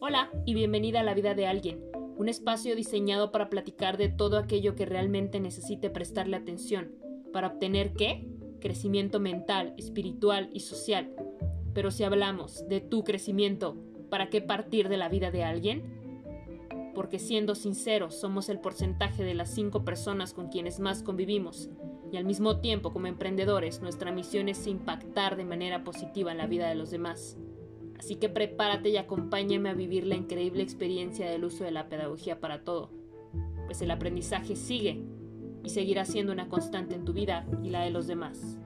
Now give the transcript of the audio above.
Hola y bienvenida a la vida de alguien, un espacio diseñado para platicar de todo aquello que realmente necesite prestarle atención, para obtener qué? Crecimiento mental, espiritual y social. Pero si hablamos de tu crecimiento, ¿para qué partir de la vida de alguien? Porque siendo sinceros, somos el porcentaje de las cinco personas con quienes más convivimos, y al mismo tiempo como emprendedores nuestra misión es impactar de manera positiva en la vida de los demás. Así que prepárate y acompáñame a vivir la increíble experiencia del uso de la pedagogía para todo, pues el aprendizaje sigue y seguirá siendo una constante en tu vida y la de los demás.